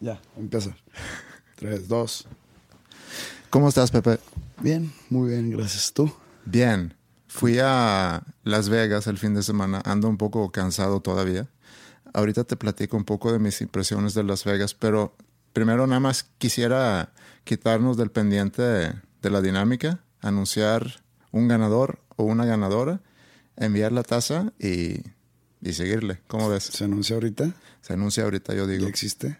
Ya, empieza. Tres, dos. ¿Cómo estás, Pepe? Bien, muy bien, gracias. ¿Tú? Bien. Fui a Las Vegas el fin de semana. Ando un poco cansado todavía. Ahorita te platico un poco de mis impresiones de Las Vegas, pero primero nada más quisiera quitarnos del pendiente de, la dinámica, anunciar un ganador o una ganadora, enviar la taza y, y seguirle. ¿Cómo ves? ¿Se anuncia ahorita? Se anuncia ahorita, yo digo. ¿Ya existe?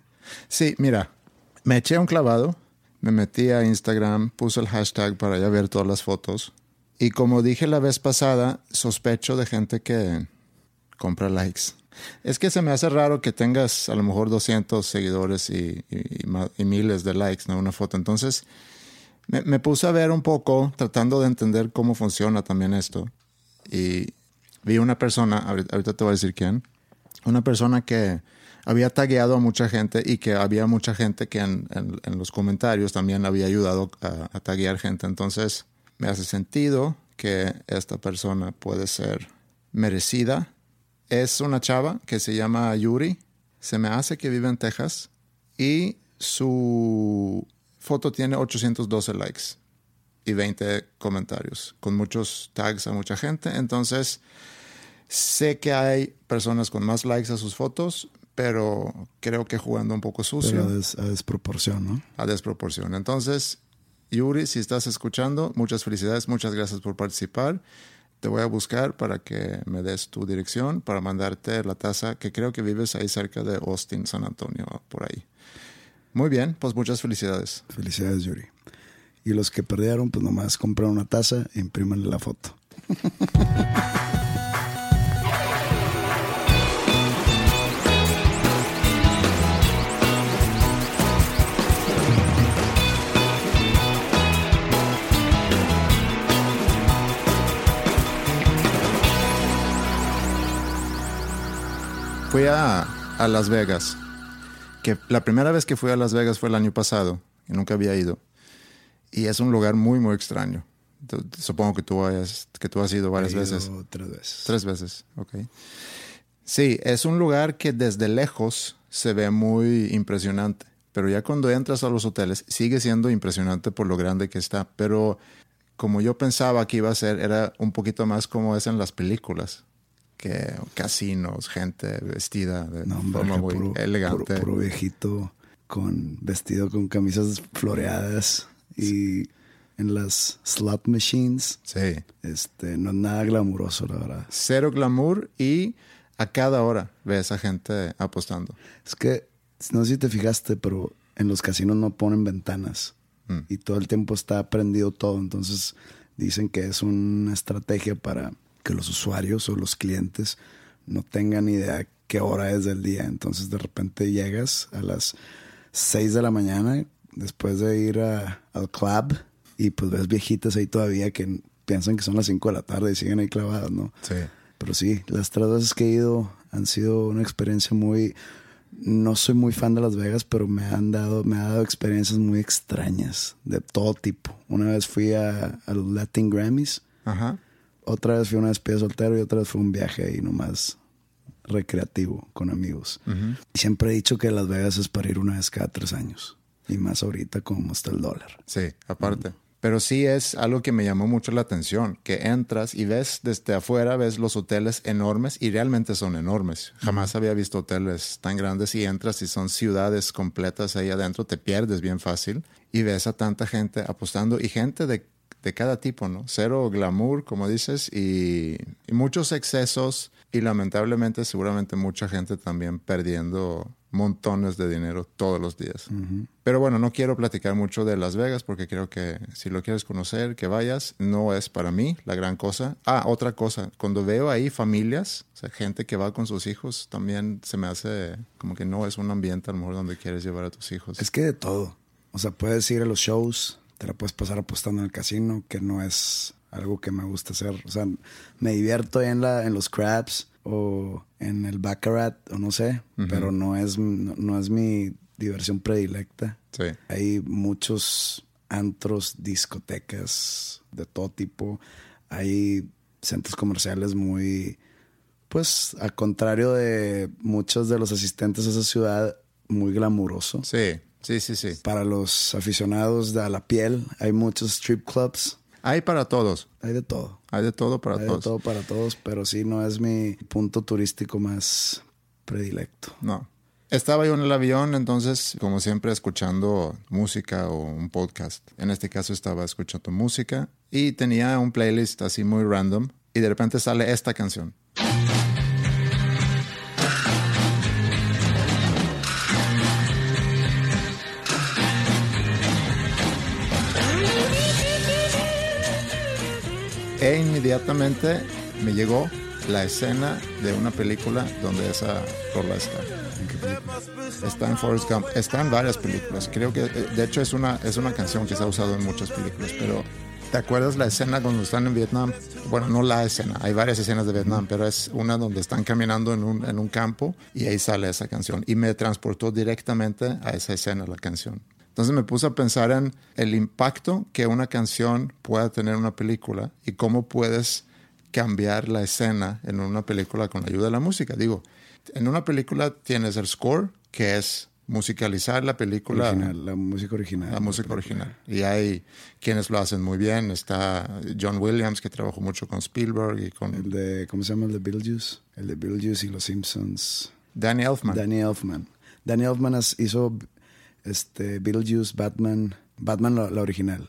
Sí, mira, me eché un clavado, me metí a Instagram, puse el hashtag para ya ver todas las fotos. Y como dije la vez pasada, sospecho de gente que compra likes. Es que se me hace raro que tengas a lo mejor 200 seguidores y, miles de likes en una foto. Entonces, me, puse a ver un poco, tratando de entender cómo funciona también esto. Y vi una persona, ahorita te voy a decir quién, una persona que había tagueado a mucha gente y que había mucha gente que en, los comentarios también había ayudado a, a taguear gente. Entonces me hace sentido que esta persona puede ser merecida. Es una chava que se llama Yuri. Se me hace que vive en Texas y su foto tiene 812 likes y 20 comentarios con muchos tags a mucha gente. Entonces, sé que hay personas con más likes a sus fotos, pero creo que jugando un poco sucio Pero a, des- a desproporción, ¿no? a desproporción. Entonces, Yuri, si estás escuchando, muchas felicidades, muchas gracias por participar. Te voy a buscar para que me des tu dirección para mandarte la taza, que creo que vives ahí cerca de Austin, San Antonio, por ahí. Muy bien, pues muchas felicidades. Felicidades, Yuri. Y los que perdieron, pues nomás compran una taza e imprímanle la foto. Fui a, a Las Vegas, que la primera vez que fui a Las Vegas fue el año pasado y nunca había ido. Y es un lugar muy, muy extraño. Supongo que tú, hayas, que tú has ido varias He ido veces. Tres veces. Tres veces, ok. Sí, es un lugar que desde lejos se ve muy impresionante, pero ya cuando entras a los hoteles sigue siendo impresionante por lo grande que está, pero como yo pensaba que iba a ser, era un poquito más como es en las películas, que casinos, gente vestida de No, forma muy puro, elegante. Puro, puro viejito con vestido con camisas floreadas y en las slot machines. Sí, Este, no es nada glamuroso, la verdad. cero glamour y a cada hora ves a gente apostando. Es que, no sé si te fijaste, pero en los casinos no ponen ventanas Mm. y todo el tiempo está prendido todo. Entonces dicen que es una estrategia para que los usuarios o los clientes no tengan idea qué hora es del día. Entonces de repente llegas a las 6 de la mañana después de ir a- al club y pues ves viejitas ahí todavía que piensan que son las 5 de la tarde y siguen ahí clavadas, ¿no? Sí. Pero sí, las tres veces que he ido han sido una experiencia muy... No soy muy fan de Las Vegas, pero me han dado, me ha dado experiencias muy extrañas de todo tipo. Una vez fui a, a los Latin Grammys, Ajá. Otra vez fui a una despedida soltero y otra vez fue un viaje ahí nomás recreativo con amigos. Y siempre he dicho que Las Vegas es para ir una vez cada tres años. Y más ahorita como está el dólar. Sí, aparte. Pero sí es algo que me llamó mucho la atención, que entras y ves desde afuera, ves los hoteles enormes y realmente son enormes. Jamás había visto hoteles tan grandes y entras y son ciudades completas ahí adentro, te pierdes bien fácil y ves a tanta gente apostando y gente de, de cada tipo, ¿no? Cero glamour, como dices, y, y muchos excesos y lamentablemente seguramente mucha gente también perdiendo montones de dinero todos los días. Pero bueno, no quiero platicar mucho de Las Vegas porque creo que si lo quieres conocer, que vayas, no es para mí la gran cosa. Ah, otra cosa, cuando veo ahí familias, o sea, gente que va con sus hijos, también se me hace como que no es un ambiente a lo mejor donde quieres llevar a tus hijos. Es que de todo. O sea, puedes ir a los shows, te la puedes pasar apostando en el casino, que no es algo que me gusta hacer. O sea, me divierto en, la, en los crabs o en el baccarat o no sé, pero no es, no, no es mi diversión predilecta. Sí. Hay muchos antros, discotecas de todo tipo. Hay centros comerciales muy, pues, al contrario de muchos de los asistentes a esa ciudad, muy glamuroso. Sí, sí, sí, sí. Para los aficionados de a la piel, hay muchos strip clubs. Hay para todos. Hay de todo. Hay de todo para Hay todos. de todo para todos, pero sí no es mi punto turístico más predilecto. No. Estaba yo en el avión, entonces, como siempre, escuchando música o un podcast. En este caso estaba escuchando música y tenía un playlist así muy random y de repente sale esta canción. E inmediatamente me llegó la escena de una película donde esa rola está. Está en Forrest Gump. Está en varias películas. Creo que, eh, de hecho, es una, es una canción que se ha usado en muchas películas. Pero, ¿te acuerdas la escena cuando están en Vietnam? Bueno, no la escena. Hay varias escenas de Vietnam, pero es una donde están caminando en un, en un campo y ahí sale esa canción. Y me transportó directamente a esa escena, la canción. Entonces me puse a pensar en el impacto que una canción pueda tener en una película y cómo puedes cambiar la escena en una película con la ayuda de la música. Digo, en una película tienes el score, que es musicalizar la película, Original, la música original. la música original. Y hay quienes lo hacen muy bien. Está John Williams, que trabajó mucho con Spielberg y con El de, ¿cómo se llama? El de Beetlejuice. El de Beetlejuice y Los Simpsons. Danny Elfman. Danny Elfman. Danny Elfman hizo este, Beetlejuice, Batman. Batman la, la original.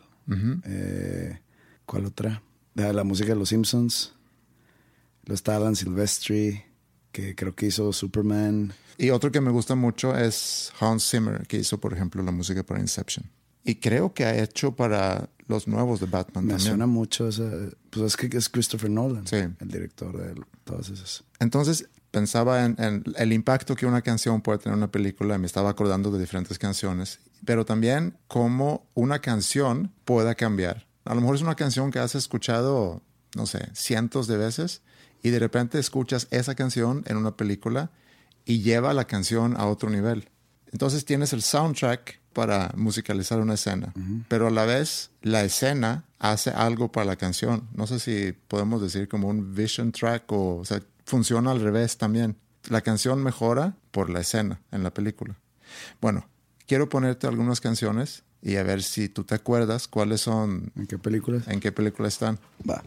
Eh, ¿Cuál otra? La, la música de Los Simpsons. Lo está Alan Silvestri, que creo que hizo Superman. Y otro que me gusta mucho es Hans Zimmer, que hizo, por ejemplo, la música para Inception. Y creo que ha hecho para los nuevos de Batman Me también. suena mucho esa... Pues es que es Christopher Nolan, Sí. el director de todas esas. Entonces pensaba en, en el impacto que una canción puede tener en una película me estaba acordando de diferentes canciones, pero también cómo una canción pueda cambiar. A lo mejor es una canción que has escuchado, no sé, cientos de veces y de repente escuchas esa canción en una película y lleva la canción a otro nivel. Entonces tienes el soundtrack para musicalizar una escena, pero a la vez la escena hace algo para la canción. No sé si podemos decir como un vision track o, o sea, funciona al revés también. La canción mejora por la escena en la película. Bueno, quiero ponerte algunas canciones y a ver si tú te acuerdas cuáles son, ¿En qué películas? en qué película están. Va.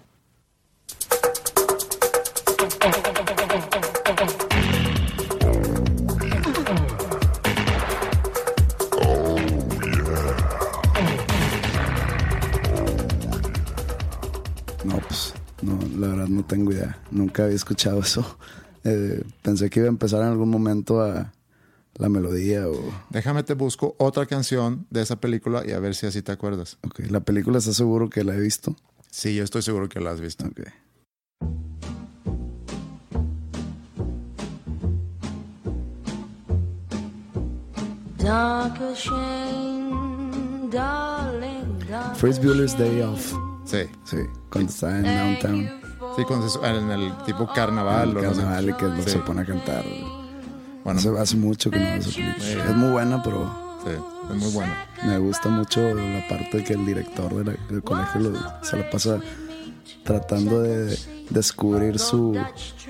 No tengo idea. Nunca había escuchado eso. Eh, pensé que iba a empezar en algún momento a la melodía o... Déjame te busco otra canción de esa película y a ver si así te acuerdas. Ok, la película está seguro que la he visto. Sí, yo estoy seguro que la has visto. Ok. First Bueller's Day Off. Sí, Sí, cuando está en Downtown. Sí, se- en el tipo carnaval. El no sé. carnaval y que Sí. se pone a cantar. Bueno, Hace, hace mucho que no veo esa película. Es muy buena, pero sí, es muy bueno. me gusta mucho la parte que el director de la- del colegio lo- se la pasa tratando de descubrir su,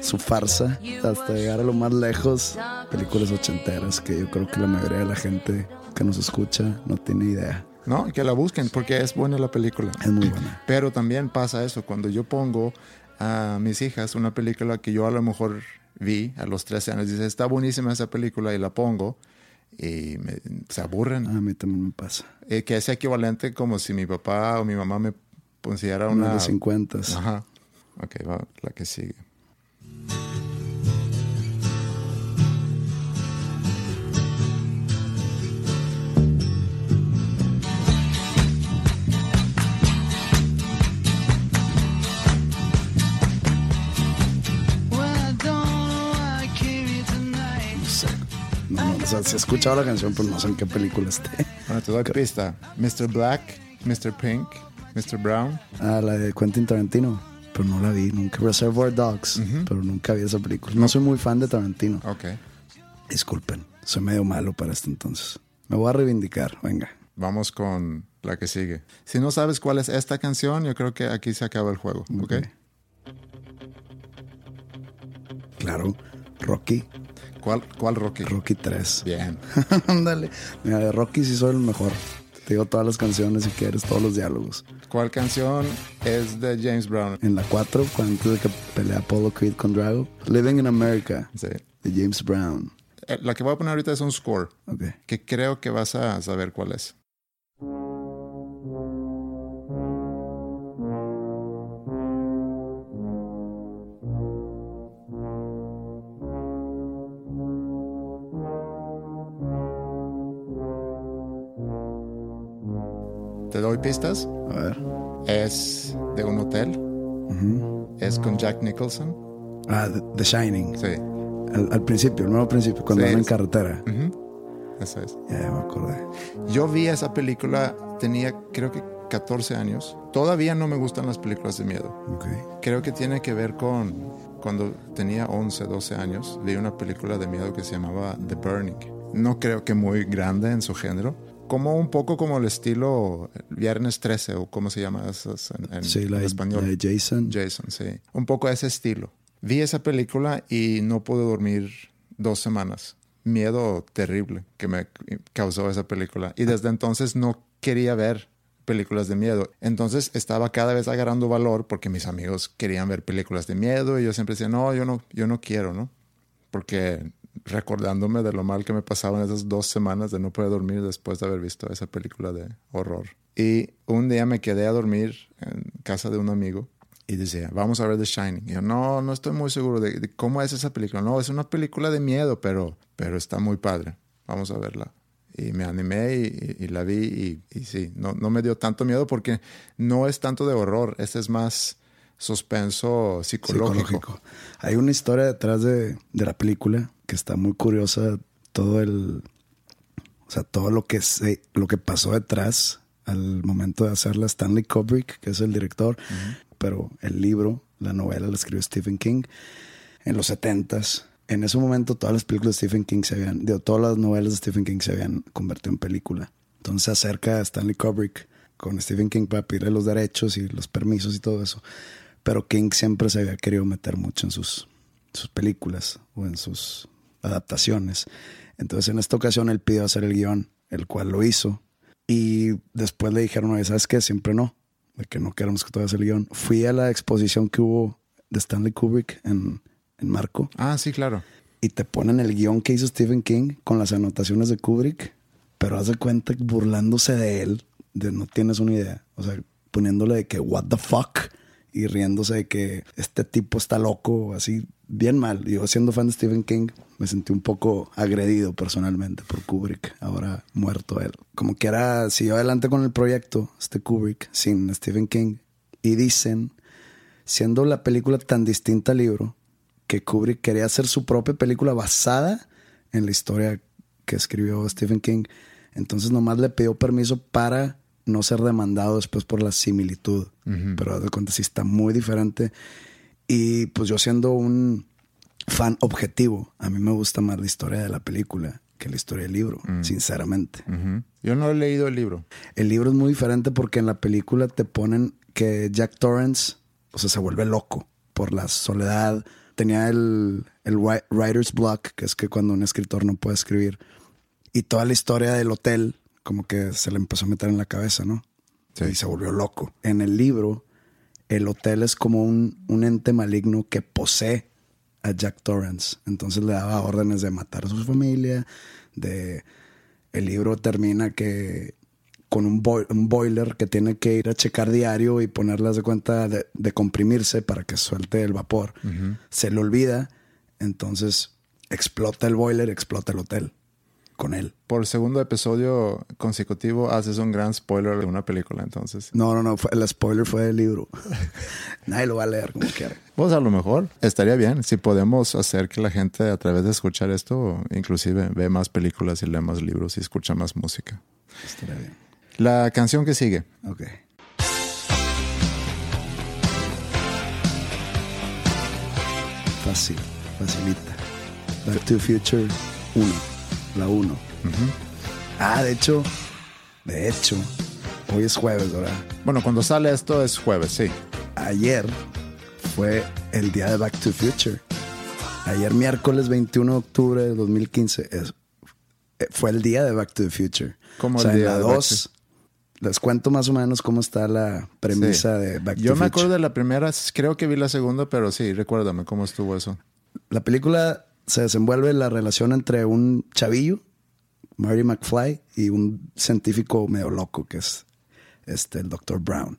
su farsa hasta llegar a lo más lejos. Películas ochenteras que yo creo que la mayoría de la gente que nos escucha no tiene idea. ¿no? Que la busquen porque es buena la película. Es muy buena. Pero también pasa eso, cuando yo pongo a mis hijas una película que yo a lo mejor vi a los 13 años, dice, está buenísima esa película y la pongo y me- se aburren. A mí también me pasa. Eh, que es equivalente como si mi papá o mi mamá me pusiera Una una... de 50. Ajá. Ok, va la que sigue. Sea, sí he escuchado la canción, pero no sé en qué película esté. Bueno, te doy pista. Mr. Black, Mr. Pink, Mr. Brown. Ah, la de Quentin Tarantino. Pero no la vi nunca. Reservoir Dogs. Pero nunca vi esa película. No soy muy fan de Tarantino. Ok. Disculpen. Soy medio malo para este entonces. Me voy a reivindicar. Venga. Vamos con la que sigue. Si no sabes cuál es esta canción, yo creo que aquí se acaba el juego. ¿Ok? Ok. Claro. Rocky. ¿Cuál, cuál Rocky? Rocky 3. Bien. Ándale. Mira, de Rocky sí soy el mejor. Te digo todas las canciones si quieres, todos los diálogos. ¿Cuál canción es de James Brown? En la 4, cuando antes de que pelea Apollo Creed con Drago. Living in America, Sí. de James Brown. Eh, La que voy a poner ahorita es un score, Ok. que creo que vas a saber cuál es. ¿Te doy pistas? A ver. Es de un hotel. Es con Jack Nicholson. Ah, The, Shining. Sí. Al, al principio, el nuevo principio, cuando Sí, van en carretera. Ujú. Eso es. Ya, ya me acordé. Yo vi esa película, tenía creo que 14 años. Todavía no me gustan las películas de miedo. Ok. Creo que tiene que ver con cuando tenía 11, 12 años, vi una película de miedo que se llamaba The Burning. No creo que muy grande en su género. Como un poco como el estilo Viernes 13 o cómo se llama esas en, en- Sí, la, en español. la Jason. Jason, sí. Un poco ese estilo. Vi esa película y no pude dormir dos semanas. Miedo terrible que me causó esa película. Y desde entonces no quería ver películas de miedo. Entonces estaba cada vez agarrando valor porque mis amigos querían ver películas de miedo y yo siempre decía, no, yo no, yo no quiero, ¿no? Porque recordándome de lo mal que me pasaba en esas dos semanas de no poder dormir después de haber visto esa película de horror. Y un día me quedé a dormir en casa de un amigo y decía, vamos a ver The Shining. Y yo, no, no estoy muy seguro de, cómo es esa película. No, es una película de miedo, pero, pero está muy padre. Vamos a verla. Y me animé y, la vi y, y sí, no, no me dio tanto miedo porque no es tanto de horror, este es más suspenso psicológico. psicológico. Hay una historia detrás de, de la película que está muy curiosa. Todo el. O sea, todo lo que, se, lo que pasó detrás al momento de hacerla. Stanley Kubrick, que es el director, pero el libro, la novela, la escribió Stephen King en los 70s. En ese momento, todas las películas de Stephen King se habían. digo, todas las novelas de Stephen King se habían convertido en película. Entonces se acerca a Stanley Kubrick con Stephen King para pedirle los derechos y los permisos y todo eso. Pero King siempre se había querido meter mucho en sus, sus películas o en sus adaptaciones. Entonces en esta ocasión él pidió hacer el guion, el cual lo hizo. Y después le dijeron, "Oye, ¿sabes qué? Siempre no, de que no queremos que tú hagas el guion. Fui a la exposición que hubo de Stanley Kubrick en, en Marco Ah, sí, claro. y te ponen el guion que hizo Stephen King con las anotaciones de Kubrick, pero haz de cuenta burlándose de él, de no tienes una idea. O sea, poniéndole de que, what the fuck, y riéndose de que este tipo está loco, así, bien mal. Yo, siendo fan de Stephen King, me sentí un poco agredido personalmente por Kubrick, ahora muerto él. Como que era, siguió adelante con el proyecto, este Kubrick, sin Stephen King, y dicen, siendo la película tan distinta al libro, que Kubrick quería hacer su propia película basada en la historia que escribió Stephen King. Entonces nomás le pidió permiso para no ser demandado después por la similitud. Pero de cuenta sí está muy diferente. Y pues yo siendo un fan objetivo, a mí me gusta más la historia de la película que la historia del libro, sinceramente. Ujú. Yo no he leído el libro. El libro es muy diferente porque en la película te ponen que Jack Torrance, o sea, se vuelve loco por la soledad. Tenía el, el wri- writer's block, que es que cuando un escritor no puede escribir. Y toda la historia del hotel, como que se le empezó a meter en la cabeza, ¿no? Sí. Y se volvió loco. En el libro, el hotel es como un, un ente maligno que posee a Jack Torrance. Entonces le daba órdenes de matar a su familia, de... El libro termina que con un, boi- un boiler que tiene que ir a checar diario y ponerlas de cuenta de, de comprimirse para que suelte el vapor. Se le olvida, entonces explota el boiler, explota el hotel con él. Por el segundo episodio consecutivo haces un gran spoiler de una película, entonces. No, no, no, fue- el spoiler fue del libro. Nadie lo va a leer como quiera. Pues a lo mejor estaría bien si podemos hacer que la gente a través de escuchar esto inclusive ve más películas y lee más libros y escucha más música. Estaría bien. La canción que sigue. Ok. Fácil, facilita. Back to Future 1, la 1. Ah, de hecho, de hecho, hoy es jueves, ¿verdad? Bueno, cuando sale esto es jueves, sí. Ayer fue el día de Back to the Future. Ayer miércoles 21 de octubre de 2015 es- eh, fue el día de Back to the Future. ¿Cómo o sea, el día en la de Back 2 les cuento más o menos cómo está la premisa Sí. de Back to Yo the me Future. acuerdo de la primera, creo que vi la segunda, pero sí, recuérdame cómo estuvo eso. La película se desenvuelve la relación entre un chavillo, Marty McFly, y un científico medio loco que es este, el Dr. Brown.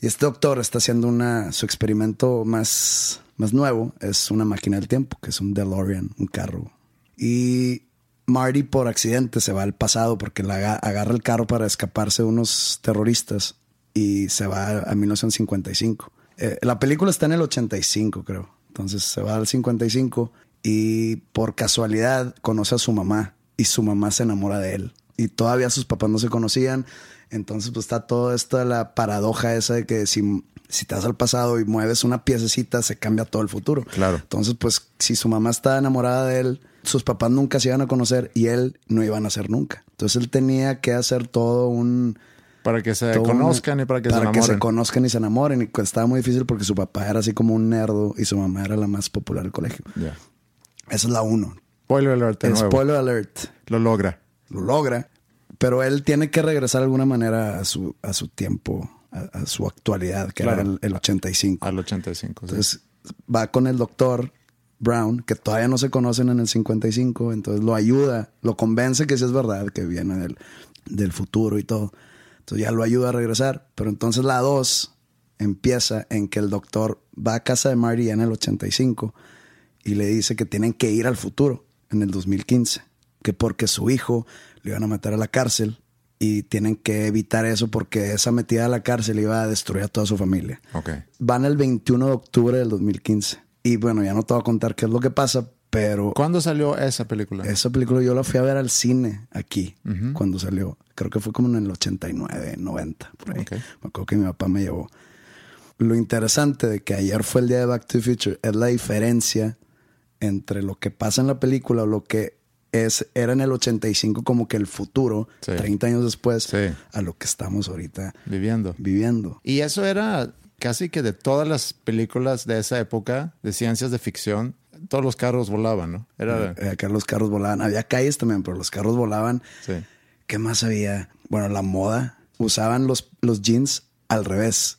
Y este doctor está haciendo una, su experimento más, más nuevo, es una máquina del tiempo, que es un DeLorean, un carro. Y Marty por accidente se va al pasado porque la aga- agarra el carro para escaparse de unos terroristas y se va a 1955. Eh, la película está en el 85, creo. Entonces se va al 55 y por casualidad conoce a su mamá y su mamá se enamora de él. Y todavía sus papás no se conocían. Entonces pues está toda esta la paradoja esa de que si, si te vas al pasado y mueves una piececita se cambia todo el futuro. Claro. Entonces pues si su mamá estaba enamorada de él, sus papás nunca se iban a conocer y él no iban a ser nunca. Entonces él tenía que hacer todo un... Para que se todo un- conozcan y para que se para que se enamoren. conozcan y se enamoren. Y estaba muy difícil porque su papá era así como un nerdo y su mamá era la más popular del colegio. Ya. Esa es la uno. Spoiler alert de nuevo. Spoiler alert. Lo logra. Lo logra. Pero él tiene que regresar de alguna manera a su, a su tiempo, a, a su actualidad, que Claro. era el, el 85. Al 85. sí. Entonces va con el doctor Brown, que todavía no se conocen en el 55, entonces lo ayuda, lo convence que sí es verdad, que viene del, del futuro y todo. Entonces ya lo ayuda a regresar, pero entonces la 2 empieza en que el doctor va a casa de Marty en el 85 y le dice que tienen que ir al futuro en el 2015, que porque su hijo le iban a meter a la cárcel y tienen que evitar eso porque esa metida a la cárcel iba a destruir a toda su familia Ok. van el 21 de octubre del 2015. Y bueno, ya no te voy a contar qué es lo que pasa, pero ¿Cuándo salió esa película? esa película yo la fui a ver al cine aquí cuando salió. Creo que fue como en el 89, 90, por ahí. Ok. Me acuerdo que mi papá me llevó. Lo interesante de que ayer fue el día de Back to the Future es la diferencia entre lo que pasa en la película o lo que es, era en el 85 como que el futuro, Sí. 30 años después, Sí. a lo que estamos ahorita Viviendo. viviendo. Y eso era casi que de todas las películas de esa época, de ciencias de ficción, todos los carros volaban, ¿no? Era... Eh, Acá los carros volaban. Había calles también, pero los carros volaban. Sí. ¿Qué más había? Bueno, la moda. Usaban los, los jeans al revés.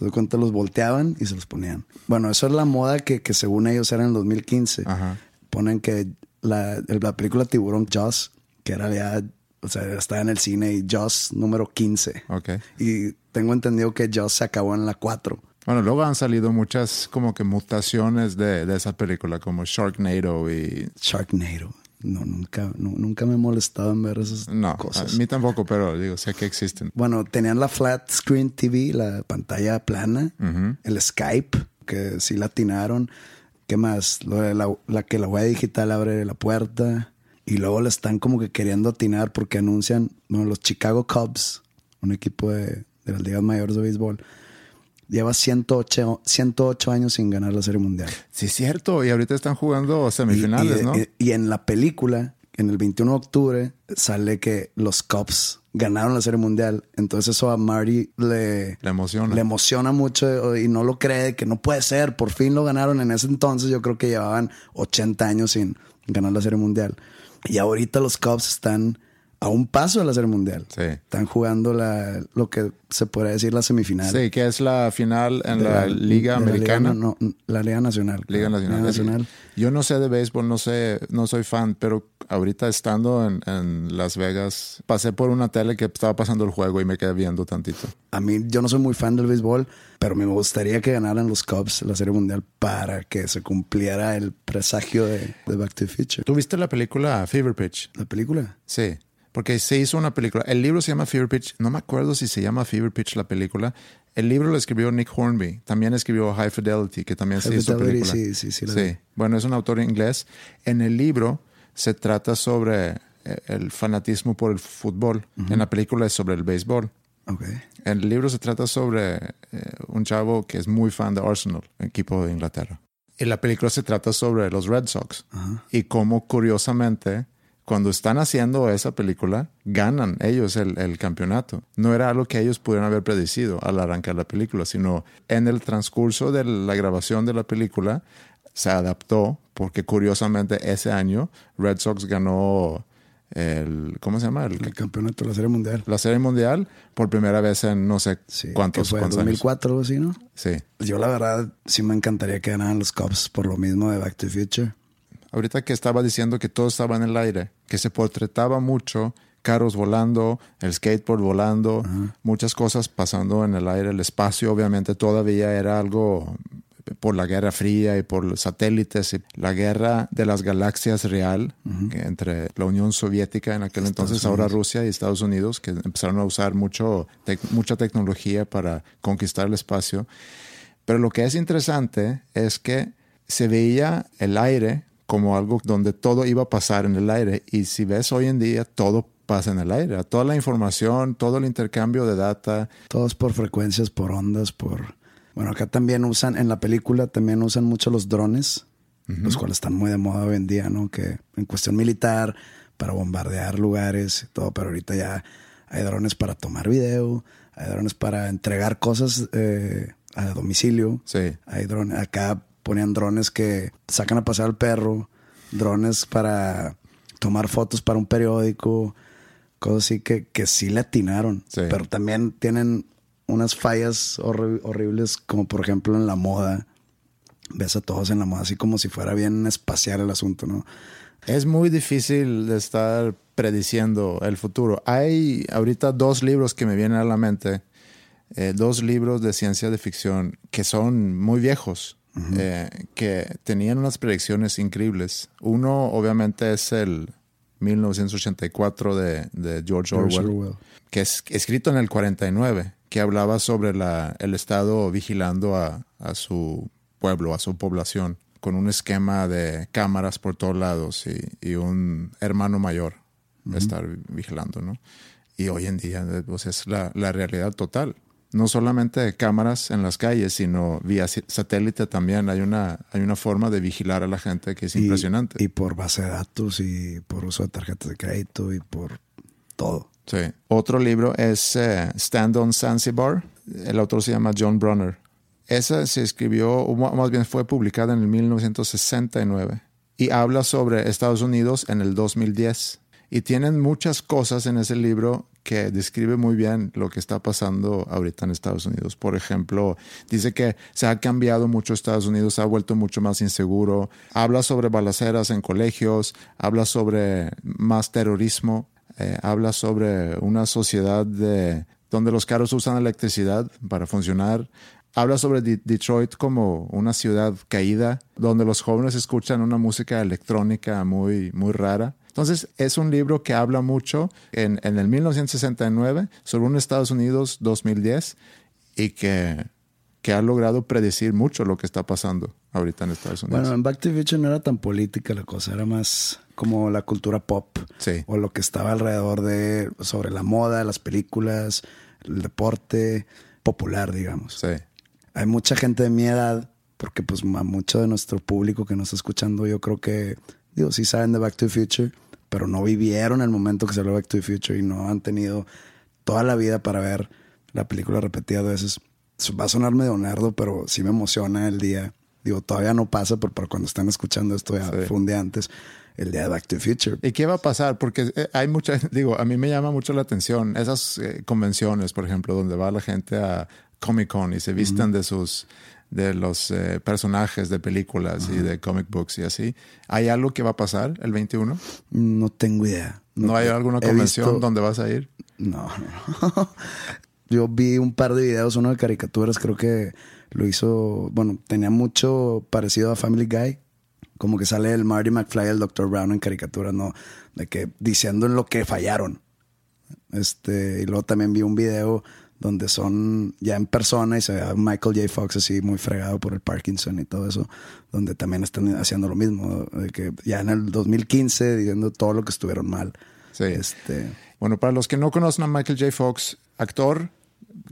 Se da cuenta, los volteaban y se los ponían. Bueno, eso es la moda que, que según ellos era en el 2015. Ajá. Ponen que la, la película Tiburón Jaws, que era ya, o sea, estaba en el cine y Jaws número 15. Ok. Y tengo entendido que Jaws se acabó en la 4. Bueno, luego han salido muchas como que mutaciones de, de esa película, como Sharknado y... Sharknado. No, nunca, nu- nunca me he molestado en ver esas No, cosas. a mí tampoco, pero digo, sé que existen. Bueno, tenían la flat screen TV, la pantalla plana, el Skype, que sí la atinaron. ¿Qué más? Lo de la, la que la huella digital abre la puerta. Y luego le están como que queriendo atinar porque anuncian, bueno, los Chicago Cubs, un equipo de, de las ligas mayores de béisbol, lleva 108, 108 años sin ganar la Serie Mundial. Sí, es cierto. Y ahorita están jugando Y- semifinales, y, ¿no? y- y en la película, en el 21 de octubre, sale que los Cubs ganaron la Serie Mundial. Entonces eso a Marty le, Le emociona. le emociona mucho y no lo cree, que no puede ser. Por fin lo ganaron. En ese entonces yo creo que llevaban 80 años sin ganar la Serie Mundial. Y ahorita los Cubs están a un paso de la Serie Mundial. Sí. Están jugando la, lo que se podría decir la semifinal. Sí, que es la final en la, Liga de la Americana. no, no, la Liga Nacional. Liga. Nacional. Liga Nacional. Yo no sé de béisbol, no sé, no soy fan, pero ahorita estando en, en Las Vegas, pasé por una tele que estaba pasando el juego y me quedé viendo tantito. A mí, yo no soy muy fan del béisbol, pero me gustaría que ganaran los Cubs la Serie Mundial para que se cumpliera el presagio de, de Back to the Future. ¿Tú viste la película Fever Pitch? ¿La película? Sí, porque se hizo una película. El libro se llama Fever Pitch. No me acuerdo si se llama Fever Pitch la película. El libro lo escribió Nick Hornby. También escribió High Fidelity, que también se High hizo Fidelity, película. sí, sí, sí la vi. Bueno, es un autor inglés. En el libro se trata sobre eh, el fanatismo por el fútbol. En la película es sobre el béisbol. Ok. En el libro se trata sobre eh, un chavo que es muy fan de Arsenal, equipo de Inglaterra. Y la película se trata sobre los Red Sox. Y cómo, curiosamente, cuando están haciendo esa película, ganan ellos el, el campeonato. No era algo que ellos pudieran haber predecido al arrancar la película, sino en el transcurso de la grabación de la película se adaptó, porque curiosamente ese año Red Sox ganó el, ¿cómo se llama? El, El campeonato de la Serie Mundial. la Serie Mundial por primera vez en no sé Sí, cuántos, que fue cuántos años. 2004 o así, ¿no? Sí. Yo la verdad sí me encantaría que ganaran los Cubs por lo mismo de Back to the Future. Ahorita que estaba diciendo que todo estaba en el aire, que se portretaba mucho, carros volando, el skateboard volando, muchas cosas pasando en el aire, el espacio obviamente todavía era algo por la Guerra Fría y por los satélites y la guerra de las galaxias real entre la Unión Soviética en aquel entonces, ahora Rusia y Estados Unidos, que empezaron a usar mucho, tec- mucha tecnología para conquistar el espacio. Pero lo que es interesante es que se veía el aire como algo donde todo iba a pasar en el aire. Y si ves hoy en día, todo pasa en el aire. Toda la información, todo el intercambio de data. Todos por frecuencias, por ondas, por... Bueno, acá también usan, en la película también usan mucho los drones, los cuales están muy de moda hoy en día, ¿no? Que en cuestión militar, para bombardear lugares y todo, pero ahorita ya hay drones para tomar video, hay drones para entregar cosas eh, a domicilio. Sí. Hay drones, acá ponían drones que sacan a pasar al perro, drones para tomar fotos para un periódico, cosas así que, que sí le atinaron. Sí. Pero también tienen unas fallas horri- horribles, como por ejemplo en la moda. Ves a todos en la moda, así como si fuera bien espacial el asunto, ¿no? Es muy difícil de estar prediciendo el futuro. Hay ahorita dos libros que me vienen a la mente, eh, dos libros de ciencia de ficción que son muy viejos, eh, que tenían unas predicciones increíbles. Uno obviamente es el 1984 de, de George, George Orwell, Orwell. que es escrito en el 49, que hablaba sobre la, el Estado vigilando a, a su pueblo, a su población, con un esquema de cámaras por todos lados y, y un hermano mayor estar vigilando, ¿no? Y hoy en día pues, es la, la realidad total. No solamente cámaras en las calles, sino vía satélite también. Hay una, hay una forma de vigilar a la gente que es Y- impresionante. Y por base de datos y por uso de tarjetas de crédito y por todo. Sí. Otro libro es eh, Stand on Zanzibar. El autor se llama John Brunner. Esa se escribió, o más bien fue publicada en el 1969 y habla sobre Estados Unidos en el 2010. Y tienen muchas cosas en ese libro que describe muy bien lo que está pasando ahorita en Estados Unidos. Por ejemplo, dice que se ha cambiado mucho Estados Unidos, se ha vuelto mucho más inseguro. Habla sobre balaceras en colegios, habla sobre más terrorismo, eh, habla sobre una sociedad de, donde los carros usan electricidad para funcionar. Habla sobre De- Detroit como una ciudad caída, donde los jóvenes escuchan una música electrónica muy, muy rara. Entonces, es un libro que habla mucho en, en el 1969 sobre un Estados Unidos 2010 y que, que ha logrado predecir mucho lo que está pasando ahorita en Estados Unidos. Bueno, en Back to the Future no era tan política la cosa, era más como la cultura pop. Sí. O lo que estaba alrededor de, sobre la moda, las películas, el deporte popular, digamos. sí, Hay mucha gente de mi edad, porque pues a mucho de nuestro público que nos está escuchando, yo creo que, digo, sí saben de Back to the Future, pero no vivieron el momento que salió Back to the Future y no han tenido toda la vida para ver la película repetidas veces. Va a sonar medio nerdo, pero sí me emociona el día Digo, todavía no pasa, pero para cuando están escuchando esto ya Sí. fue un día antes, el día de Back to the Future. ¿Y qué va a pasar? Porque eh, hay mucha, digo, a mí me llama mucho la atención esas eh, convenciones, por ejemplo, donde va la gente a Comic Con y se visten de sus de los eh, personajes de películas y de comic books y así. ¿Hay algo que va a pasar el 21? No tengo idea. ¿No, hay alguna convención visto- donde vas a ir? No, no. Yo vi un par de videos, uno de caricaturas, creo que lo hizo, bueno, tenía mucho parecido a Family Guy, como que sale el Marty McFly, el Dr. Brown en caricaturas, ¿no? De que diciendo en lo que fallaron. Este, y luego también vi un video donde son ya en persona y se ve a Michael J. Fox así muy fregado por el Parkinson y todo eso, donde también están haciendo lo mismo, que ya en el 2015 diciendo todo lo que estuvieron mal. Sí. Este, Bueno, para los que no conocen a Michael J. Fox, actor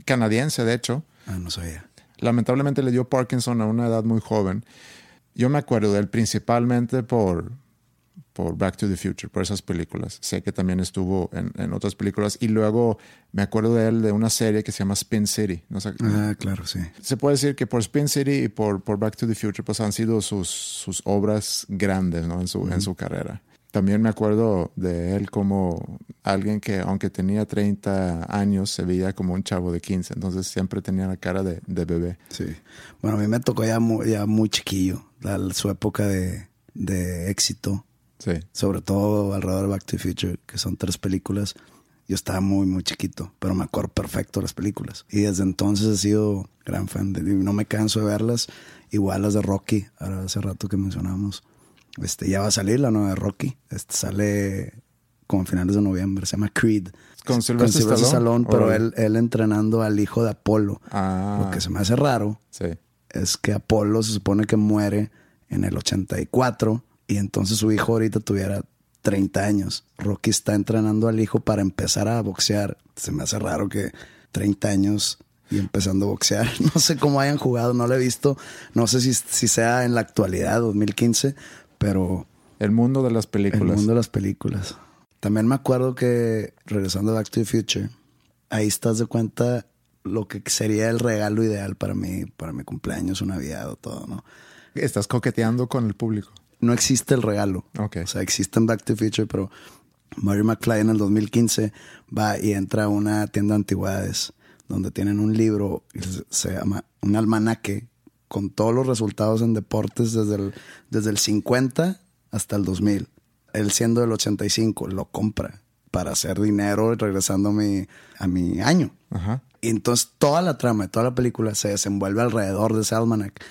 canadiense, de hecho, ah, no sabía. lamentablemente le dio Parkinson a una edad muy joven. Yo me acuerdo de él principalmente por, por Back to the Future, por esas películas. Sé que también estuvo en, en otras películas. Y luego me acuerdo de él de una serie que se llama Spin City. No Ah, claro, sí. Se puede decir que por Spin City y por, por Back to the Future pues han sido sus, sus obras grandes ¿no? en, su, en su carrera. También me acuerdo de él como alguien que aunque tenía 30 años se veía como un chavo de 15, entonces siempre tenía la cara de, de bebé. Sí. Bueno, a mí me tocó ya muy, ya muy chiquillo, la- su época de, de éxito, Sí. sobre todo alrededor de Back to the Future, que son tres películas. Yo estaba muy, muy chiquito, pero me acuerdo perfecto las películas. Y desde entonces he sido gran fan de, no me canso de verlas. Igual las de Rocky, ahora hace rato que mencionamos. Este, ya va a salir la nueva de Rocky. Este sale como a finales de noviembre, se llama Creed. Con Sylvester Stallone. Stallone, pero él, él entrenando al hijo de Apolo. Ah. Lo que se me hace raro Sí. es que Apolo se supone que muere en el 84 y entonces su hijo ahorita tuviera 30 años. Rocky está entrenando al hijo para empezar a boxear. Se me hace raro que 30 años y empezando a boxear. No sé cómo hayan jugado, no lo he visto. No sé si, si sea en la actualidad, 2015, pero El mundo de las el películas. mundo de las películas. También me acuerdo que, regresando a Back to the Future, ahí estás de cuenta lo que sería el regalo ideal para mí, para mi cumpleaños, una Navidad o todo, ¿no? Estás coqueteando con el público. No existe el regalo. Ok. O sea, existe en Back to Future, pero Marty McFly en el 2015 va y entra a una tienda de antigüedades donde tienen un libro se- llama un almanaque con todos los resultados en deportes desde el, desde el 50 hasta el 2000. Él siendo del 85 lo compra para hacer dinero regresando a mi, a mi año. Ajá. Y entonces toda la trama toda la película se desenvuelve alrededor de ese almanac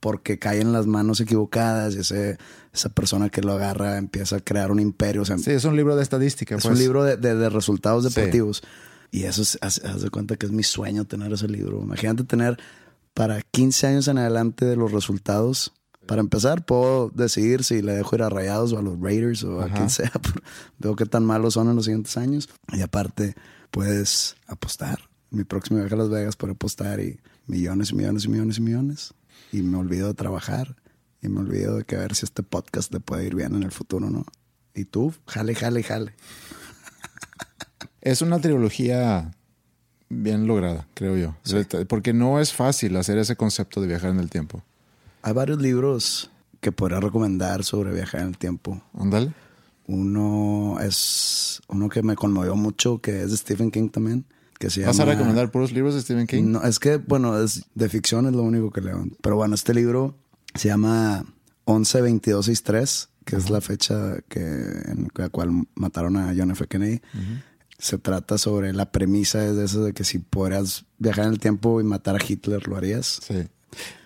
porque cae en las manos equivocadas y ese, esa persona que lo agarra empieza a crear un imperio. O sea, Sí, es un libro de estadística. es pues. un libro de, de- de resultados Sí. deportivos. Y eso es, haz, haz de cuenta que es mi sueño tener ese libro. Imagínate tener para 15 años en adelante de los resultados. Para empezar, puedo decidir si le dejo ir a Rayados o a los Raiders o a Ajá. quien sea. Veo qué tan malos son en los siguientes años. Y aparte, puedes apostar. Mi próximo viaje a Las Vegas puedo apostar y millones y millones y millones y millones. Y me olvido de trabajar. Y me olvido de que a ver si este podcast le puede ir bien en el futuro, ¿no? Y tú, jale, jale, jale. Es una trilogía bien lograda, creo yo. Porque no es fácil hacer ese concepto de viajar en el tiempo. Hay varios libros que podría recomendar sobre viajar en el tiempo. Ándale. Uno es uno que me conmovió mucho, que es de Stephen King también. Que se ¿Vas a recomendar puros libros de Stephen King? No, es que, bueno, es de ficción, es lo único que leo. Pero bueno, este libro se llama 11-22-63, que es la fecha que, en la cual mataron a John F. Kennedy. Se trata sobre la premisa es de eso de que si podrías viajar en el tiempo y matar a Hitler, ¿lo harías? Sí.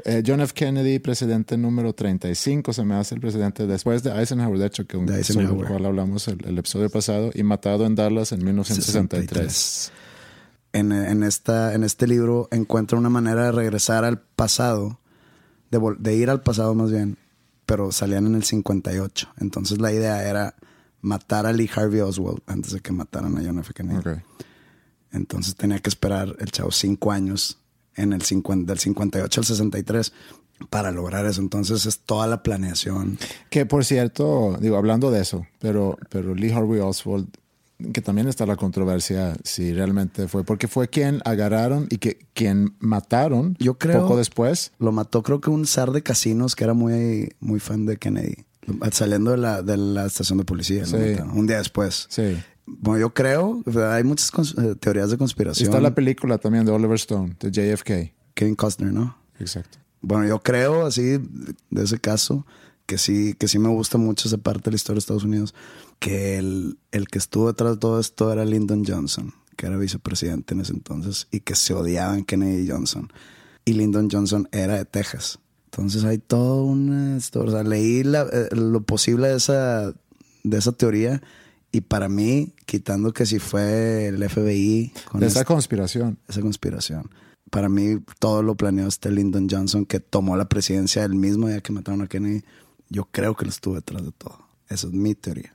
Eh, John F. Kennedy, presidente número 35, se me hace el presidente después de Eisenhower, de hecho, que un, De sobre el cual hablamos el, el episodio pasado, y matado en Dallas en 1963. En, en, esta, en este libro encuentra una manera de regresar al pasado, de, de ir al pasado más bien, pero salían en el 58. Entonces la idea era matar a Lee Harvey Oswald antes de que mataran a John F. Kennedy. Entonces tenía que esperar el chavo cinco años en el 50, del 58 al 63 para lograr eso. Entonces es toda la planeación. Que por cierto, digo, hablando de eso, pero, pero Lee Harvey Oswald que también está la controversia si realmente fue, porque fue quien agarraron y que quien mataron Yo creo- poco después. Lo mató creo que un zar de casinos que era muy, muy fan de Kennedy. Saliendo de la, de la estación de policía. Sí. Un día después. Sí. Bueno, yo creo, hay muchas eh, teorías de conspiración. Está la película también de Oliver Stone, de JFK. Kevin Costner, ¿no? Exacto. Bueno, yo creo así de ese caso que sí, que sí me gusta mucho esa parte de la historia de Estados Unidos, que el, el que estuvo detrás de todo esto era Lyndon Johnson, que era vicepresidente en ese entonces, y que se odiaban Kennedy y Johnson. Y Lyndon Johnson era de Texas. Entonces hay toda una historia. O sea, leí la- eh, lo posible de esa, de esa teoría. Y para mí, quitando que si fue el FBI con De esa este- conspiración. esa conspiración. Para mí, todo lo planeó este Lyndon Johnson, que tomó la presidencia el mismo día que mataron a Kennedy. Yo creo que lo estuvo detrás de todo. Esa es mi teoría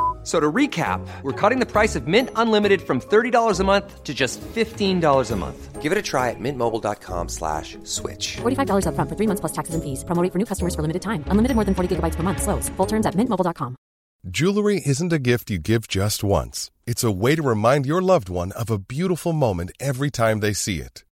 F- So to recap, we're cutting the price of Mint Unlimited from $30 a month to just $15 a month. Give it a try at mintmobile.com slash switch. $45 upfront for three months plus taxes and fees. Promo rate for new customers for limited time. Unlimited more than 40 gigabytes per month. Slows. Full terms at mintmobile.com. Jewelry isn't a gift you give just once. It's a way to remind your loved one of a beautiful moment every time they see it.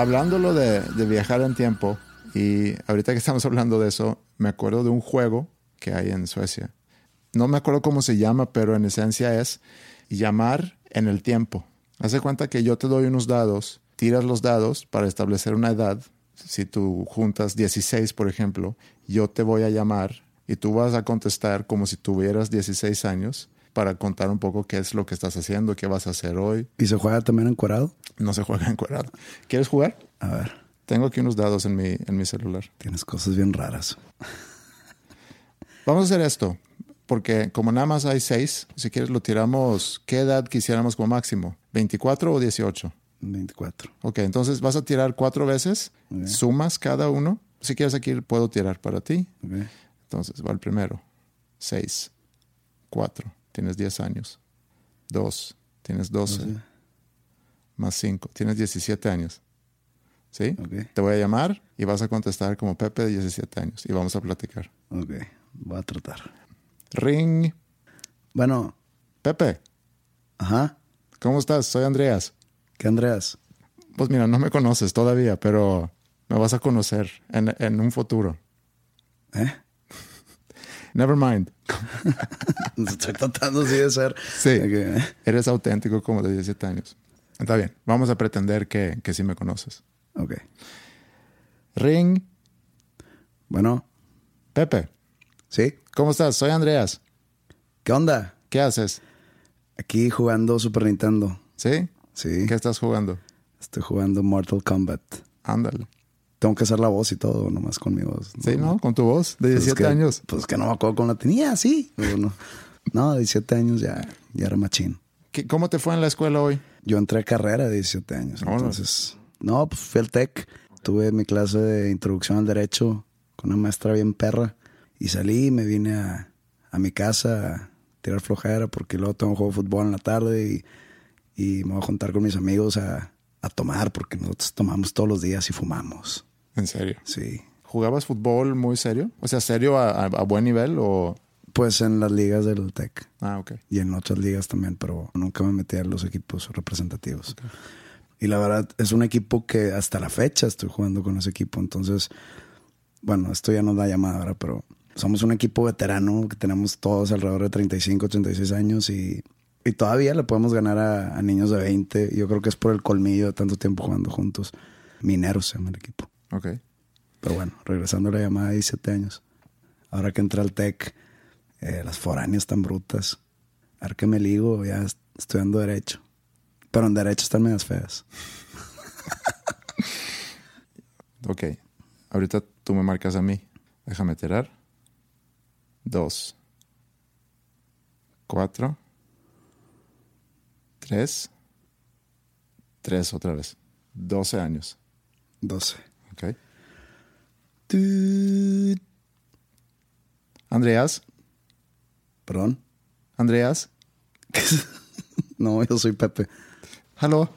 Hablándolo de, de viajar en tiempo, y ahorita que estamos hablando de eso, me acuerdo de un juego que hay en Suecia. No me acuerdo cómo se llama, pero en esencia es llamar en el tiempo. Hace cuenta que yo te doy unos dados, tiras los dados para establecer una edad. Si tú juntas 16, por ejemplo, yo te voy a llamar y tú vas a contestar como si tuvieras 16 años para contar un poco qué es lo que estás haciendo, qué vas a hacer hoy. ¿Y se juega también encuadrado? No se juega encuadrado. ¿Quieres jugar? A ver, Tengo aquí unos dados en mi, en mi celular. tienes cosas bien raras. Vamos a hacer esto, porque como nada más hay seis, si quieres lo tiramos, ¿qué edad quisiéramos como máximo? ¿24 o 18? 24. Ok, entonces vas a tirar cuatro veces, sumas cada uno. Si quieres aquí puedo tirar para ti. Entonces va el primero. Seis. Cuatro. Tienes 10 años. Dos. Tienes 12. Más cinco. Tienes 17 años. ¿Sí? Ok. Te voy a llamar y vas a contestar como Pepe de 17 años y vamos a platicar. Ok, voy a tratar. Ring. Bueno, Pepe, ajá. ¿cómo estás? Soy Andreas. ¿Qué, Andreas? Pues mira, no me conoces todavía, pero me vas a conocer en, en un futuro. ¿Eh? Never mind. Estoy tratando así de ser. Sí. Eres auténtico como de 17 años. Está bien. Vamos a pretender que, que sí me conoces. Ok. Ring. Bueno, Pepe, ¿sí? ¿cómo estás? Soy Andreas. ¿Qué onda? ¿Qué haces? Aquí jugando Super Nintendo. ¿Sí? Sí. ¿Qué estás jugando? Estoy jugando Mortal Kombat. Ándale. Tengo que hacer la voz y todo, nomás con mi voz. Sí, ¿no? Con tu voz de Pues 17 que- años. Pues que no me acuerdo cómo la tenía, sí. Pero no, no, de 17 años ya, ya era machín. ¿Qué- ¿Cómo te fue en la escuela hoy? Yo entré a carrera de 17 años. Entonces, no, pues fui al TEC. Tuve mi clase de introduccción al derecho con una maestra bien perra. Y salí y me vine a, a mi casa a tirar flojera porque luego tengo un juego de fútbol en la tarde y, y me voy a juntar con mis amigos a, a tomar porque nosotros tomamos todos los días y fumamos. En serio. Sí. ¿Jugabas fútbol muy serio? O sea, serio a, a- a buen nivel o... Pues en las ligas del TEC. Ah, ok. y en otras ligas también, pero nunca me metí a los equipos representativos. Y la verdad, es un equipo que hasta la fecha estoy jugando con ese equipo. Entonces, bueno, esto ya no da llamada ahora, pero somos un equipo veterano que tenemos todos alrededor de 35, 36 años y, y todavía le podemos ganar a, a niños de 20. Yo creo que es por el colmillo de tanto tiempo jugando juntos. Mineros se llama el equipo. Ok. Pero bueno, regresando a la llamada de 17 años. Ahora que entré al TEC, eh, las foráneas tan brutas. A ver que me ligo, ya est- estudiando Derecho. Pero en Derecho están medias feas. Ok. Ahorita tú me marcas a mí. Déjame tirar. Dos. Cuatro. Tres. Tres otra vez. Doce años. 12. Andreas. Perdón. Andreas. No, yo soy Pepe. Hello.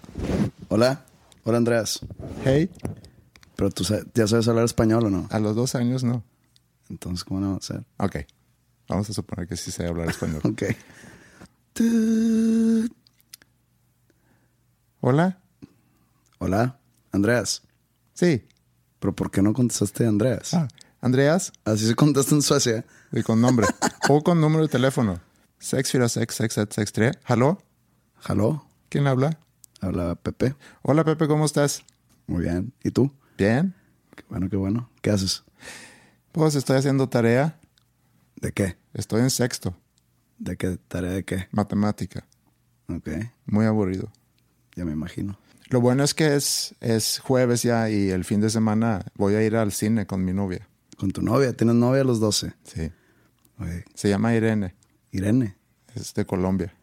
Hola. Hola, Andreas. Hey. Pero tú sa- ya sabes hablar español o no? A los dos años no. Entonces, ¿cómo no va a ser? Ok. Vamos a suponer que sí sé hablar español. Ok. Hola. Hola, Andreas. Sí. ¿Pero por qué no contestaste Andreas? Ah, Andreas. Así se contesta en Suecia. Y con nombre. o con número de teléfono. 646-6763. ¿Halo? ¿Jaló? ¿Quién habla? Habla Pepe. Hola Pepe, ¿cómo estás? Muy bien. ¿Y tú? Bien. Qué bueno, qué bueno. ¿Qué haces? Pues estoy haciendo tarea. ¿De qué? Estoy en sexto. ¿De qué? ¿Tarea de qué? Matemática. Ok, Muy aburrido. ya me imagino. Lo bueno es que es, es jueves ya y el fin de semana voy a ir al cine con mi novia. ¿Con tu novia? ¿Tienes novia a los 12? Sí. Se llama Irene. Irene. Es de Colombia.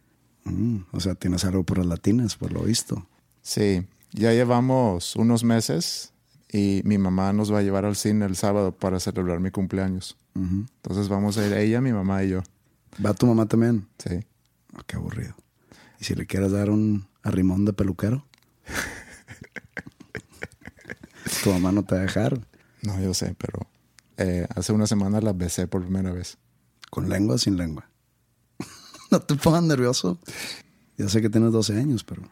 Mm, o sea, tienes algo por las latinas, por lo visto. Sí. Ya llevamos unos meses y mi mamá nos va a llevar al cine el sábado para celebrar mi cumpleaños. Entonces vamos a ir ella, mi mamá y yo. ¿Va tu mamá también? Sí. Oh, qué aburrido. ¿Y si le quieres dar un arrimón de peluquero? Tu mamá no te va a dejar. No, yo sé, pero eh, hace una semana la besé por primera vez. ¿Con lengua o sin lengua? no te pongas nervioso. Ya sé que tienes 12 años, pero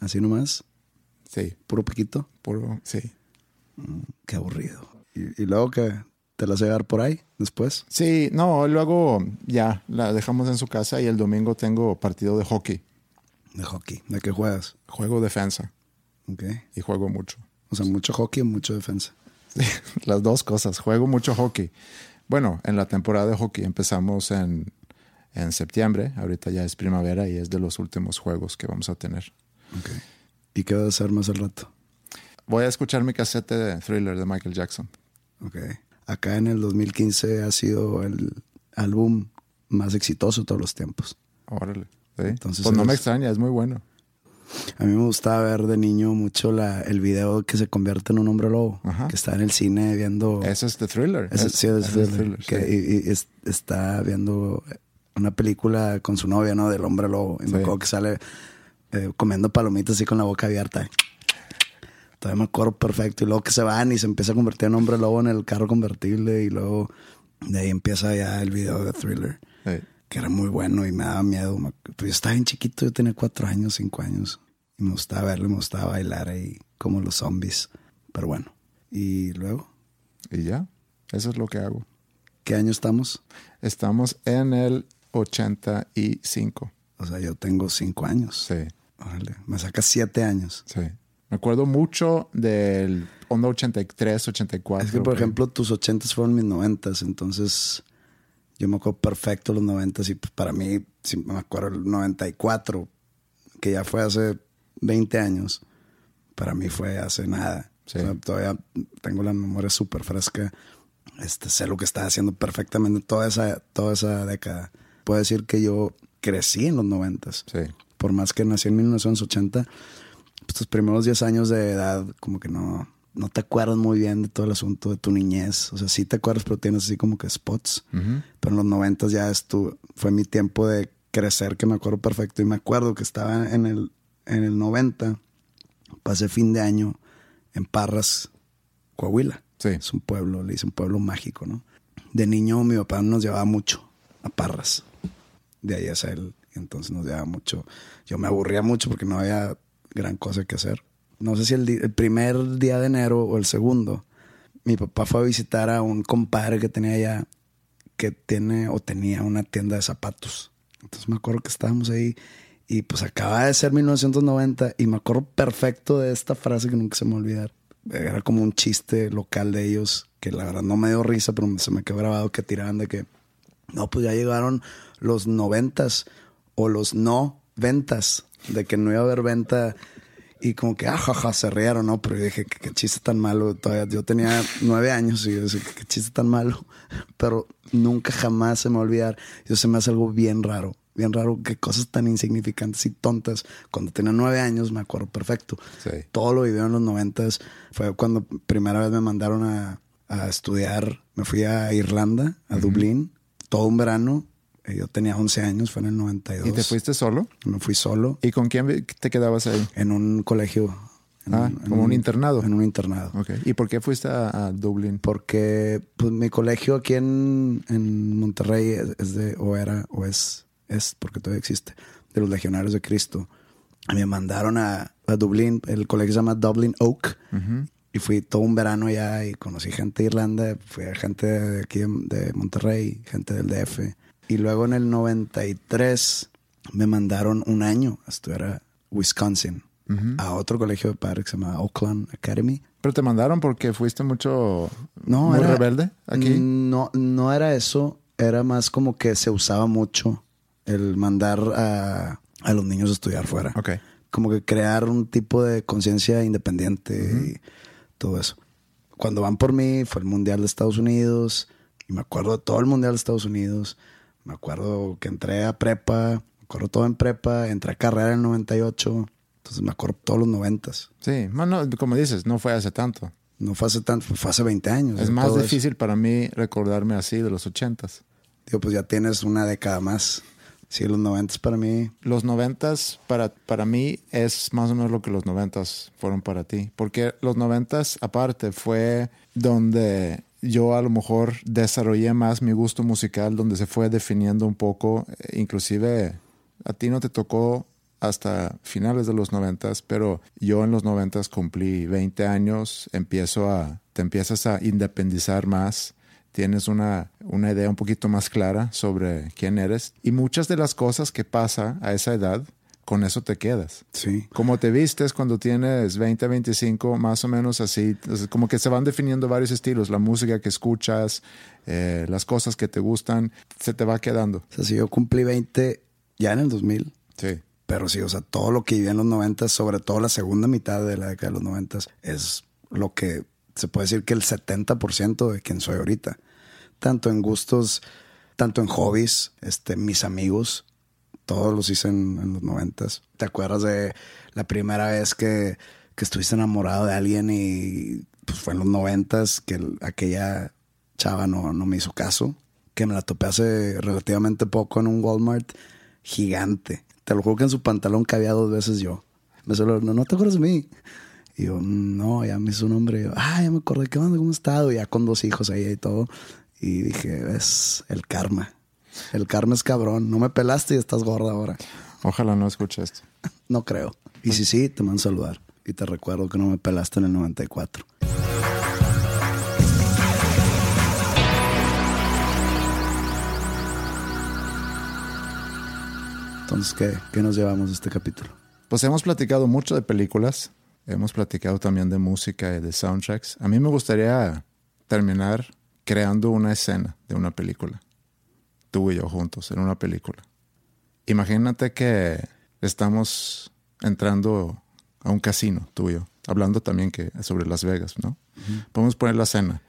así nomás, Sí, puro piquito. puro, sí. Qué aburrido. ¿Y, y luego que te la vas a llevar por ahí después? Sí, no, luego ya la dejamos en su casa y el domingo tengo partido de hockey. De hockey. ¿De qué juegas? Juego defensa Ok. y juego mucho. O sea, mucho hockey y mucho defensa. Las dos cosas. Juego mucho hockey. Bueno, en la temporada de hockey empezamos en, en septiembre. Ahorita ya es primavera y es de los últimos juegos que vamos a tener. Ok. ¿Y qué vas a hacer más al rato? Voy a escuchar mi casete de thriller de Michael Jackson. Ok. Acá en el 2015 ha sido el álbum más exitoso de todos los tiempos. Órale. ¿sí? Entonces pues no me extraña, es muy bueno. A mí me gustaba ver de niño mucho la, el video que se convierte en un hombre lobo, Ajá. que está en el cine viendo... Ese es de thriller. Ese- Es- sí, es ese es thriller, thriller, que- sí. y, y es- está viendo una película con su novia, ¿no? Del hombre lobo. Y me acuerdo que sale eh, comiendo palomitas así con la boca abierta. Todavía me acuerdo perfecto. Y luego que se van y se empieza a convertir en hombre lobo en el carro convertible. Y luego de ahí empieza ya el video de thriller, Sí. que era muy bueno y me daba miedo. Pues yo estaba bien chiquito, yo tenía cuatro años, cinco años. Y me gustaba verlo, me gustaba bailar ahí como los zombies. Pero bueno. Y luego, Y ya, eso es lo que hago. ¿qué año estamos? Estamos en el 85. O sea, yo tengo cinco años. Sí, Órale, me saca siete años. sí. Me acuerdo mucho del onda 83, 84. Es que, por que- ejemplo, tus ochentas fueron mis noventas, entonces yo me acuerdo perfecto los noventas y pues, para mí, sí, me acuerdo el 94, que ya fue hace 20 años, para mí fue hace nada. Sí. O sea, todavía tengo la memoria súper fresca. Este, sé lo que estaba haciendo perfectamente toda esa, toda esa década. Puedo decir que yo crecí en los noventas. Sí, Por más que nací en 1980, pues, tus primeros 10 años de edad, como que no, no te acuerdas muy bien de todo el asunto de tu niñez. O sea, sí te acuerdas, pero tienes así como que spots. Pero en los 90 ya estuvo, fue mi tiempo de crecer, que me acuerdo perfecto. Y me acuerdo que estaba en el, en el 90, pasé fin de año en Parras, Coahuila. Sí. Es un pueblo, le hice un pueblo mágico, ¿no? De niño mi papá nos llevaba mucho a Parras. De ahí es él. Entonces nos llevaba mucho. Yo me aburría mucho porque no había gran cosa que hacer. No sé si el, el primer día de enero o el segundo, mi papá fue a visitar a un compadre que tenía allá, que tiene o tenía una tienda de zapatos. Entonces me acuerdo que estábamos ahí y pues acaba de ser 1990 y me acuerdo perfecto de esta frase que nunca se me va era como un chiste local de ellos que la verdad no me dio risa, pero se me quedó grabado que tiraban de que no, pues ya llegaron los noventas o los no ventas, de que no iba a haber venta y como que, ajaja, se rieron, ¿no? Pero yo dije, qué, chiste tan malo. Todavía yo tenía nueve años y yo decía, qué chiste tan malo. Pero nunca jamás se me va a olvidar. Eso se me hace algo bien raro. Bien raro que cosas tan insignificantes y tontas. Cuando tenía nueve años me acuerdo perfecto. Sí. Todo lo vivió en los noventas. Fue cuando primera vez me mandaron a, a estudiar. Me fui a Irlanda, a Dublín, todo un verano. Eh, Yo tenía 11 años, fue en el 92. ¿Y te fuiste solo? Me fui solo ¿Y con quién te quedabas ahí? en un colegio. en Ah, como un internado. En un internado. Ok. ¿Y por qué fuiste a, a Dublín? Porque pues, mi colegio aquí en, en Monterrey es, es de, o era, o es, es, porque todavía existe, de los legionarios de Cristo. Me mandaron a, a Dublín, el colegio se llama Dublin Oak, y fui todo un verano allá y conocí gente de Irlanda, fui a gente de aquí de, Monterrey, gente del DF. Y luego en el 93 me mandaron un año a estudiar a Wisconsin, a otro colegio de padres que se llama Oakland Academy. Pero te mandaron porque fuiste mucho No, muy era, rebelde aquí. No, no era eso. Era más como que se usaba mucho el mandar a, a los niños a estudiar fuera. Ok. Como que crear un tipo de conciencia independiente y todo eso. Cuando van por mí, fue el Mundial de Estados Unidos. Y me acuerdo de todo el Mundial de Estados Unidos. Me acuerdo que entré a prepa. Me acuerdo todo en prepa. Entré a carrera en el 98. Entonces me acuerdo todos los noventas. Sí, bueno, como dices, no fue hace tanto. No fue hace tanto, fue hace 20 años. Es más eso. difícil para mí recordarme así de los ochentas. Digo, pues ya tienes una década más. Sí, los noventas para mí. Los noventas para, para mí es más o menos lo que los noventas fueron para ti. Porque los noventas, aparte, fue donde yo a lo mejor desarrollé más mi gusto musical, donde se fue definiendo un poco. Eh, Inclusive a ti no te tocó hasta finales de los noventas, pero yo en los noventas cumplí 20 años, empiezo a, te empiezas a independizar más, tienes una, una idea un poquito más clara sobre quién eres y muchas de las cosas que pasa a esa edad, con eso te quedas. Sí. Como te vistes cuando tienes 20, 25, más o menos así, como que se van definiendo varios estilos, la música que escuchas, eh, las cosas que te gustan, se te va quedando. O sea, si yo cumplí 20 ya en el 2000, Sí. pero sí, o sea, todo lo que viví en los 90, sobre todo la segunda mitad de la década de los 90, es lo que se puede decir que el 70% de quien soy ahorita. Tanto en gustos, tanto en hobbies, este, mis amigos, todos los hice en, en los 90. ¿Te acuerdas de la primera vez que, que estuviste enamorado de alguien y pues fue en los 90 que el- aquella chava no, no me hizo caso? Que me la topé hace relativamente poco en un Walmart gigante. Te lo juro que en su pantalón cabía dos veces yo. Me solo, no, no te acuerdas de mí. Y yo, no, ya me hizo un yo, ah, ya me acordé, ¿qué onda? ¿Cómo has estado? Ya con dos hijos ahí y todo. Y dije, es el karma. El karma es cabrón. No me pelaste y estás gorda ahora. Ojalá no escuche esto. No creo. Y si sí, te mando a saludar. Y te recuerdo que no me pelaste en el 94. Entonces, ¿qué, ¿qué nos llevamos de este capítulo? Pues hemos platicado mucho de películas, hemos platicado también de música y de soundtracks. A mí me gustaría terminar creando una escena de una película. Tú y yo juntos en una película. Imagínate que estamos entrando a un casino, tú y yo, hablando también que sobre Las Vegas, ¿no? Podemos poner la escena.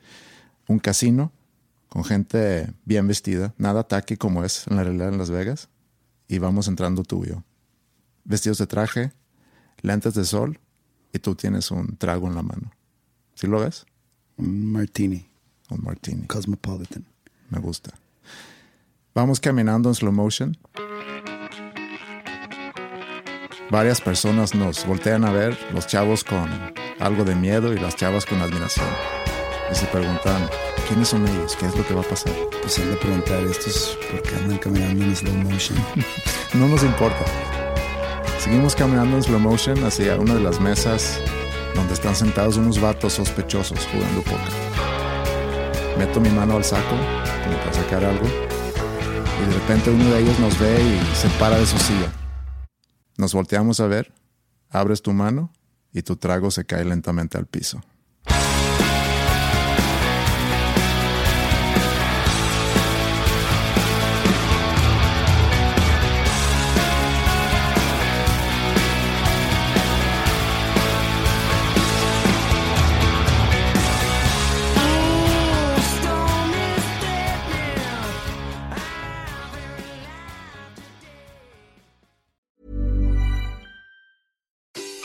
Un casino con gente bien vestida, nada tacky como es en la realidad en Las Vegas, y vamos entrando tú y yo vestidos de traje, lentes de sol y tú tienes un trago en la mano. ¿Sí lo ves? Un martini, Un martini. cosmopolitan. Me gusta. Vamos caminando en slow motion. Varias personas nos voltean a ver, los chavos con algo de miedo y las chavas con admiración. Y se preguntan, ¿quiénes son ellos? ¿Qué es lo que va a pasar? Pues han de preguntar estos por qué andan caminando en slow motion. No nos importa. Seguimos caminando en slow motion hacia una de las mesas donde están sentados unos vatos sospechosos jugando póker. Meto mi mano al saco como para sacar algo y de repente uno de ellos nos ve y se para de su silla. Nos volteamos a ver, abres tu mano y tu trago se cae lentamente al piso.